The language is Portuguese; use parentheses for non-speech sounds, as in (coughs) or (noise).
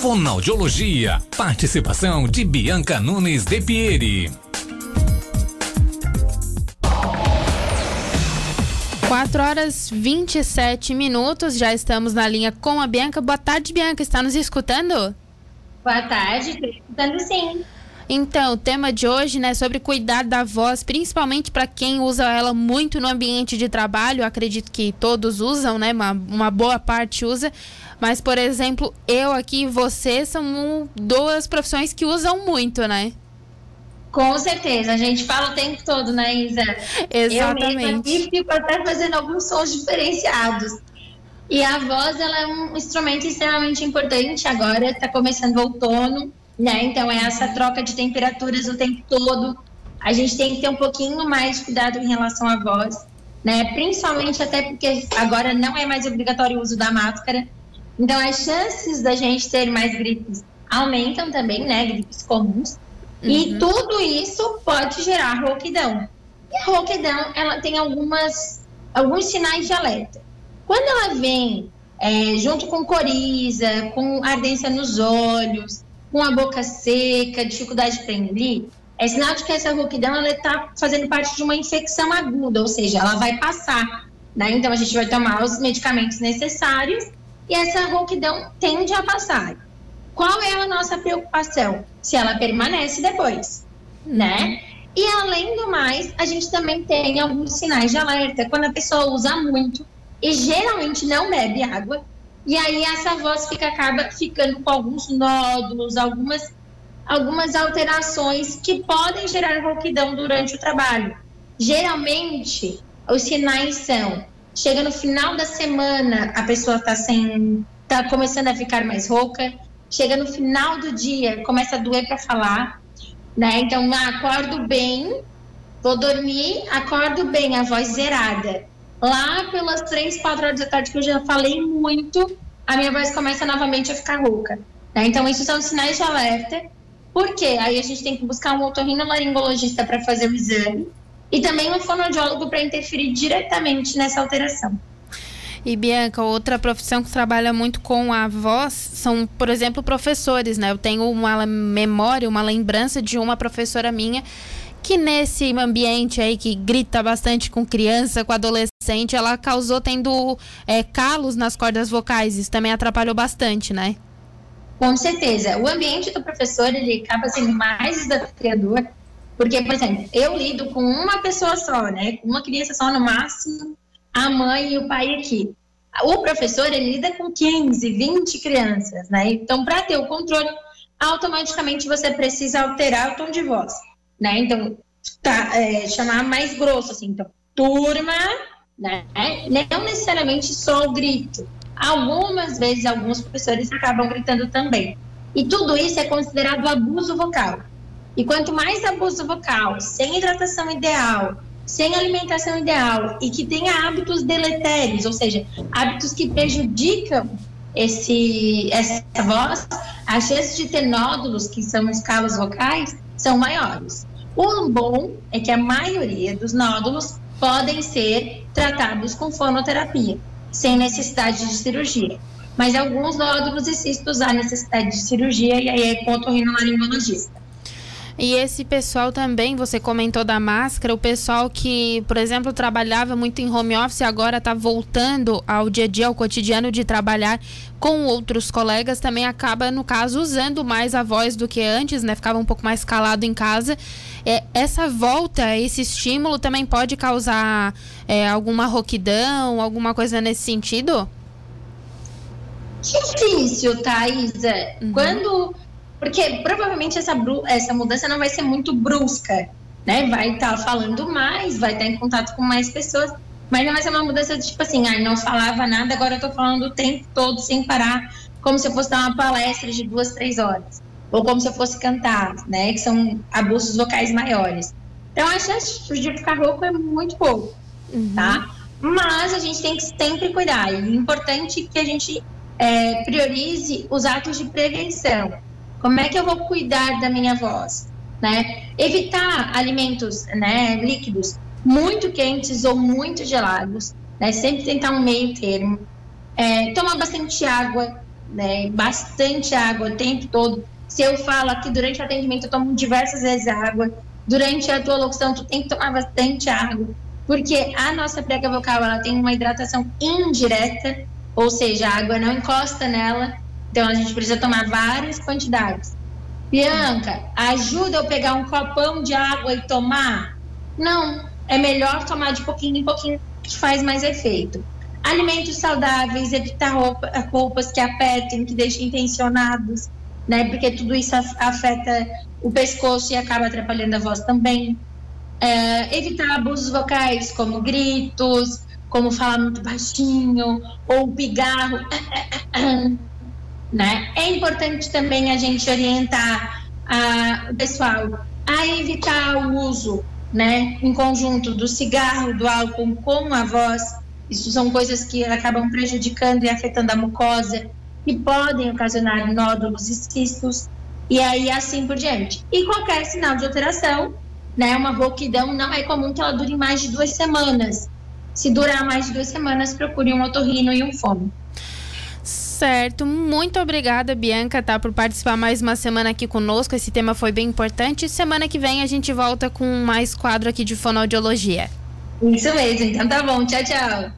Fonoaudiologia. Participação de Bianca Nunes de Pieri. 4 horas 27 minutos, já estamos na linha com a Bianca. Boa tarde, Bianca. Está nos escutando? Boa tarde, estou escutando sim. Então, o tema de hoje, né, sobre cuidar da voz, principalmente para quem usa ela muito no ambiente de trabalho. Acredito que todos usam, né? Uma, uma boa parte usa. Mas, por exemplo, eu aqui e você são duas profissões que usam muito, né? Com certeza, a gente fala o tempo todo, né, Isa? Exatamente. Eu mesma fico até fazendo alguns sons diferenciados. E a voz, ela é um instrumento extremamente importante agora, está começando o outono, né? Então é essa troca de temperaturas o tempo todo. A gente tem que ter um pouquinho mais de cuidado em relação à voz, né? Principalmente até porque agora não é mais obrigatório o uso da máscara. Então as chances da gente ter mais gripes aumentam também, né? Gripes comuns. Uhum. E tudo isso pode gerar rouquidão. E a rouquidão, ela tem algumas alguns sinais de alerta. Quando ela vem é, junto com coriza, com ardência nos olhos, com a boca seca, dificuldade para engolir, é sinal de que essa rouquidão está fazendo parte de uma infecção aguda, ou seja, ela vai passar. Né? Então a gente vai tomar os medicamentos necessários e essa rouquidão tende a passar. Qual é a nossa preocupação? Se ela permanece depois, né? E além do mais, a gente também tem alguns sinais de alerta quando a pessoa usa muito e geralmente não bebe água e aí essa voz fica, acaba ficando com alguns nódulos, algumas, algumas alterações que podem gerar rouquidão durante o trabalho. Geralmente, os sinais são: chega no final da semana, a pessoa está sem. tá começando a ficar mais rouca. Chega no final do dia, começa a doer para falar. Né? Então, ah, acordo bem, vou dormir, acordo bem, a voz zerada lá pelas três, quatro horas da tarde que eu já falei muito, a minha voz começa novamente a ficar rouca. Né? Então, isso são sinais de alerta. Por quê? Aí a gente tem que buscar um otorrinolaringologista para fazer o exame e também um fonoaudiólogo para interferir diretamente nessa alteração. E Bianca, outra profissão que trabalha muito com a voz são, por exemplo, professores, né? Eu tenho uma memória, uma lembrança de uma professora minha que nesse ambiente aí que grita bastante com criança, com adolescente, ela causou tendo é, calos nas cordas vocais. Isso também atrapalhou bastante, né? Com certeza. O ambiente do professor, ele acaba sendo mais desafiador, porque, por exemplo, eu lido com uma pessoa só, né? Uma criança só no máximo, a mãe e o pai aqui. O professor, ele lida com 15, 20 crianças, né? Então, para ter o controle, automaticamente você precisa alterar o tom de voz né? Então, tá, é, chamar mais grosso, assim, então, turma, né? Não necessariamente só o grito. Algumas vezes, alguns professores acabam gritando também. E tudo isso é considerado abuso vocal. E quanto mais abuso vocal, sem hidratação ideal, sem alimentação ideal e que tenha hábitos deletérios, ou seja, hábitos que prejudicam esse, essa voz, as chances de ter nódulos, que são escalas vocais, são maiores. O bom é que a maioria dos nódulos podem ser tratados com fonoterapia, sem necessidade de cirurgia. Mas alguns nódulos e cistos há necessidade de cirurgia e aí é com otorrinolaringologista. E esse pessoal também, você comentou da máscara, o pessoal que, por exemplo, trabalhava muito em home office agora está voltando ao dia a dia, ao cotidiano de trabalhar com outros colegas, também acaba, no caso, usando mais a voz do que antes, né? Ficava um pouco mais calado em casa. É, essa volta, esse estímulo também pode causar é, alguma rouquidão, alguma coisa nesse sentido? Difícil, Thaisa. Uhum. Quando porque provavelmente essa, essa mudança não vai ser muito brusca, né? Vai estar tá falando mais, vai estar tá em contato com mais pessoas, mas não vai ser uma mudança de tipo assim, ah, não falava nada, agora eu tô falando o tempo todo sem parar, como se eu fosse dar uma palestra de duas, três horas. Ou como se eu fosse cantar, né? Que são abusos vocais maiores. Então a chance de ficar rouco é muito pouco, uhum. tá? Mas a gente tem que sempre cuidar. E é importante que a gente é, priorize os atos de prevenção. Como é que eu vou cuidar da minha voz? Né? Evitar alimentos né, líquidos muito quentes ou muito gelados, né? sempre tentar um meio termo. É, tomar bastante água, né? Bastante água o tempo todo. Se eu falo aqui durante o atendimento, eu tomo diversas vezes água. Durante a tua locução, tu tem que tomar bastante água, porque a nossa prega vocal ela tem uma hidratação indireta, ou seja, a água não encosta nela, então a gente precisa tomar várias quantidades. Bianca, ajuda eu pegar um copão de água e tomar? Não, é melhor tomar de pouquinho em pouquinho, que faz mais efeito. Alimentos saudáveis, evitar roupa, roupas que apertem, que deixem tensionados, né? Porque tudo isso afeta o pescoço e acaba atrapalhando a voz também. É, evitar abusos vocais, como gritos, como falar muito baixinho, ou pigarro. (coughs) né? É importante também a gente orientar a, o pessoal a evitar o uso, né, em conjunto do cigarro, do álcool com a voz. Isso são coisas que acabam prejudicando e afetando a mucosa, que podem ocasionar nódulos e cistos, e aí assim por diante. E qualquer sinal de alteração, né, uma rouquidão, não é comum que ela dure mais de duas semanas. Se durar mais de duas semanas, procure um otorrino e um fono. Certo, muito obrigada, Bianca, tá, por participar mais uma semana aqui conosco. Esse tema foi bem importante. Semana que vem a gente volta com mais quadro aqui de fonoaudiologia. Isso mesmo, então tá bom. Tchau, tchau.